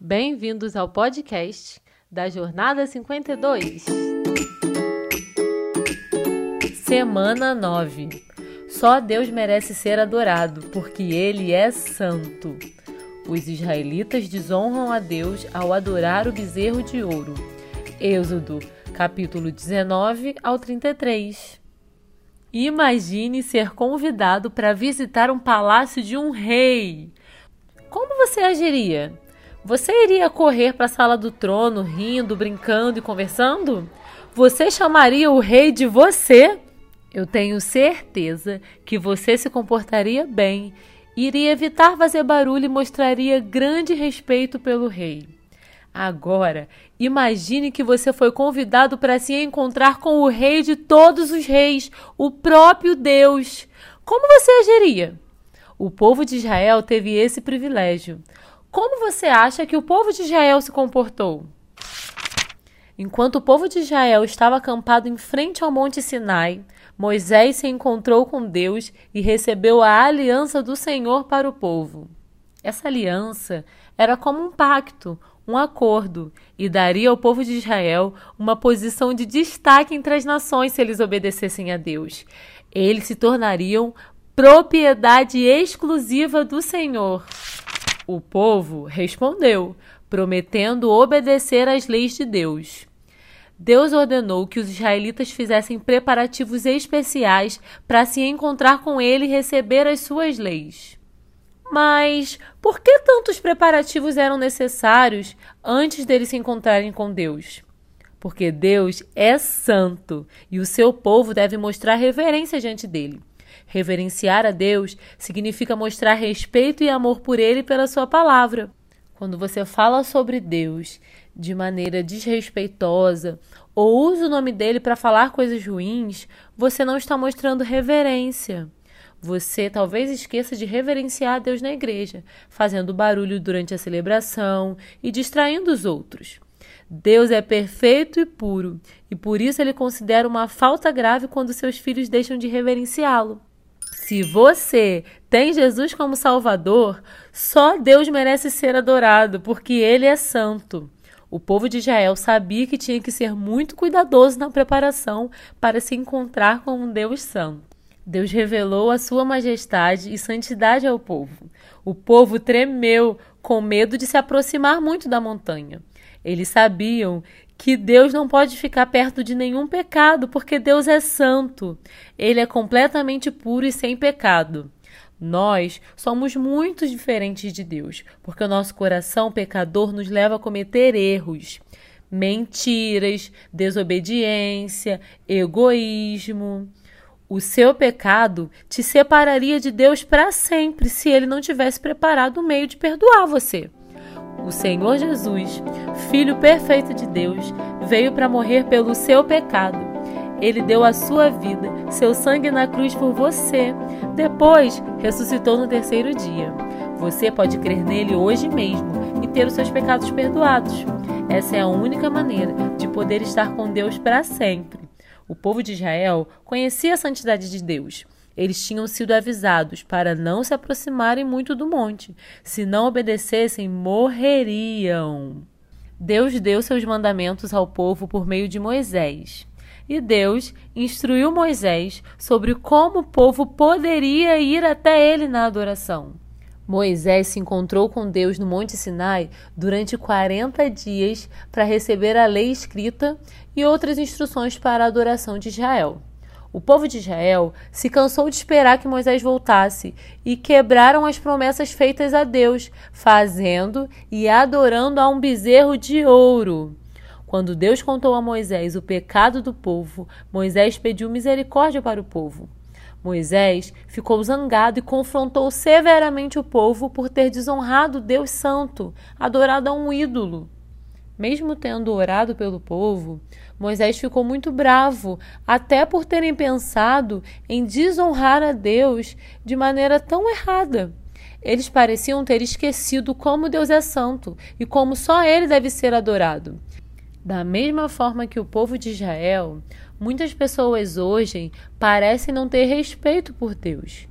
Bem-vindos ao podcast da Jornada 52. Semana 9. Só Deus merece ser adorado, porque Ele é santo. Os israelitas desonram a Deus ao adorar o bezerro de ouro. Êxodo, capítulo 19 ao 33. Imagine ser convidado para visitar um palácio de um rei. Como você agiria? Você iria correr para a sala do trono, rindo, brincando e conversando? Você chamaria o rei de você? Eu tenho certeza que você se comportaria bem, iria evitar fazer barulho e mostraria grande respeito pelo rei. Agora, imagine que você foi convidado para se encontrar com o rei de todos os reis, o próprio Deus. Como você agiria? O povo de Israel teve esse privilégio. Como você acha que o povo de Israel se comportou? Enquanto o povo de Israel estava acampado em frente ao Monte Sinai, Moisés se encontrou com Deus e recebeu a aliança do Senhor para o povo. Essa aliança era como um pacto, um acordo, e daria ao povo de Israel uma posição de destaque entre as nações se eles obedecessem a Deus. Eles se tornariam propriedade exclusiva do Senhor. O povo respondeu, prometendo obedecer às leis de Deus. Deus ordenou que os israelitas fizessem preparativos especiais para se encontrar com ele e receber as suas leis. Mas por que tantos preparativos eram necessários antes deles se encontrarem com Deus? Porque Deus é santo e o seu povo deve mostrar reverência diante dele. Reverenciar a Deus significa mostrar respeito e amor por Ele e pela Sua palavra. Quando você fala sobre Deus de maneira desrespeitosa ou usa o nome dele para falar coisas ruins, você não está mostrando reverência. Você talvez esqueça de reverenciar a Deus na igreja, fazendo barulho durante a celebração e distraindo os outros. Deus é perfeito e puro, e por isso ele considera uma falta grave quando seus filhos deixam de reverenciá-lo. Se você tem Jesus como Salvador, só Deus merece ser adorado, porque Ele é santo. O povo de Israel sabia que tinha que ser muito cuidadoso na preparação para se encontrar com um Deus santo. Deus revelou a sua majestade e santidade ao povo. O povo tremeu com medo de se aproximar muito da montanha. Eles sabiam que Deus não pode ficar perto de nenhum pecado, porque Deus é santo. Ele é completamente puro e sem pecado. Nós somos muito diferentes de Deus, porque o nosso coração pecador nos leva a cometer erros, mentiras, desobediência, egoísmo. O seu pecado te separaria de Deus para sempre se ele não tivesse preparado o meio de perdoar você. O Senhor Jesus, Filho perfeito de Deus, veio para morrer pelo seu pecado. Ele deu a sua vida, seu sangue na cruz por você. Depois, ressuscitou no terceiro dia. Você pode crer nele hoje mesmo e ter os seus pecados perdoados. Essa é a única maneira de poder estar com Deus para sempre. O povo de Israel conhecia a santidade de Deus eles tinham sido avisados para não se aproximarem muito do monte. Se não obedecessem, morreriam. Deus deu seus mandamentos ao povo por meio de Moisés. E Deus instruiu Moisés sobre como o povo poderia ir até ele na adoração. Moisés se encontrou com Deus no Monte Sinai durante 40 dias para receber a lei escrita e outras instruções para a adoração de Israel. O povo de Israel se cansou de esperar que Moisés voltasse e quebraram as promessas feitas a Deus, fazendo e adorando a um bezerro de ouro. Quando Deus contou a Moisés o pecado do povo, Moisés pediu misericórdia para o povo. Moisés ficou zangado e confrontou severamente o povo por ter desonrado Deus Santo, adorado a um ídolo. Mesmo tendo orado pelo povo, Moisés ficou muito bravo, até por terem pensado em desonrar a Deus de maneira tão errada. Eles pareciam ter esquecido como Deus é santo e como só ele deve ser adorado. Da mesma forma que o povo de Israel, muitas pessoas hoje parecem não ter respeito por Deus.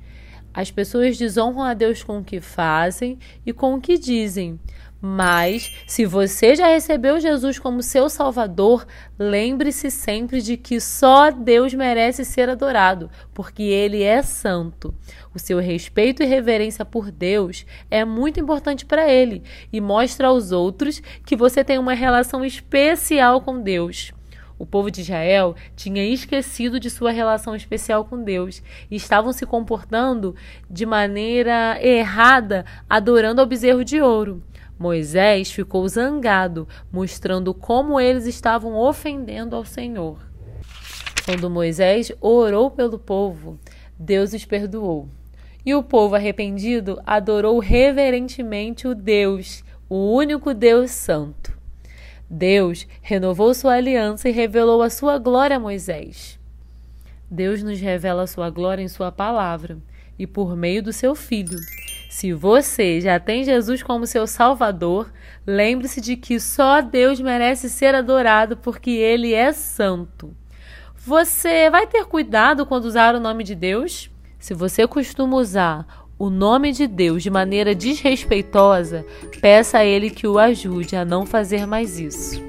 As pessoas desonram a Deus com o que fazem e com o que dizem, Mas, se você já recebeu Jesus como seu Salvador, lembre-se sempre de que só Deus merece ser adorado, porque Ele é santo. O seu respeito e reverência por Deus é muito importante para Ele e mostra aos outros que você tem uma relação especial com Deus. O povo de Israel tinha esquecido de sua relação especial com Deus e estavam se comportando de maneira errada, adorando ao bezerro de ouro. Moisés ficou zangado, mostrando como eles estavam ofendendo ao Senhor. Quando Moisés orou pelo povo, Deus os perdoou. E o povo arrependido adorou reverentemente o Deus, o único Deus Santo. Deus renovou sua aliança e revelou a sua glória a Moisés. Deus nos revela a sua glória em sua palavra e por meio do seu filho. Se você já tem Jesus como seu Salvador, lembre-se de que só Deus merece ser adorado porque ele é santo. Você vai ter cuidado quando usar o nome de Deus? Se você costuma usar o nome de Deus de maneira desrespeitosa, peça a Ele que o ajude a não fazer mais isso.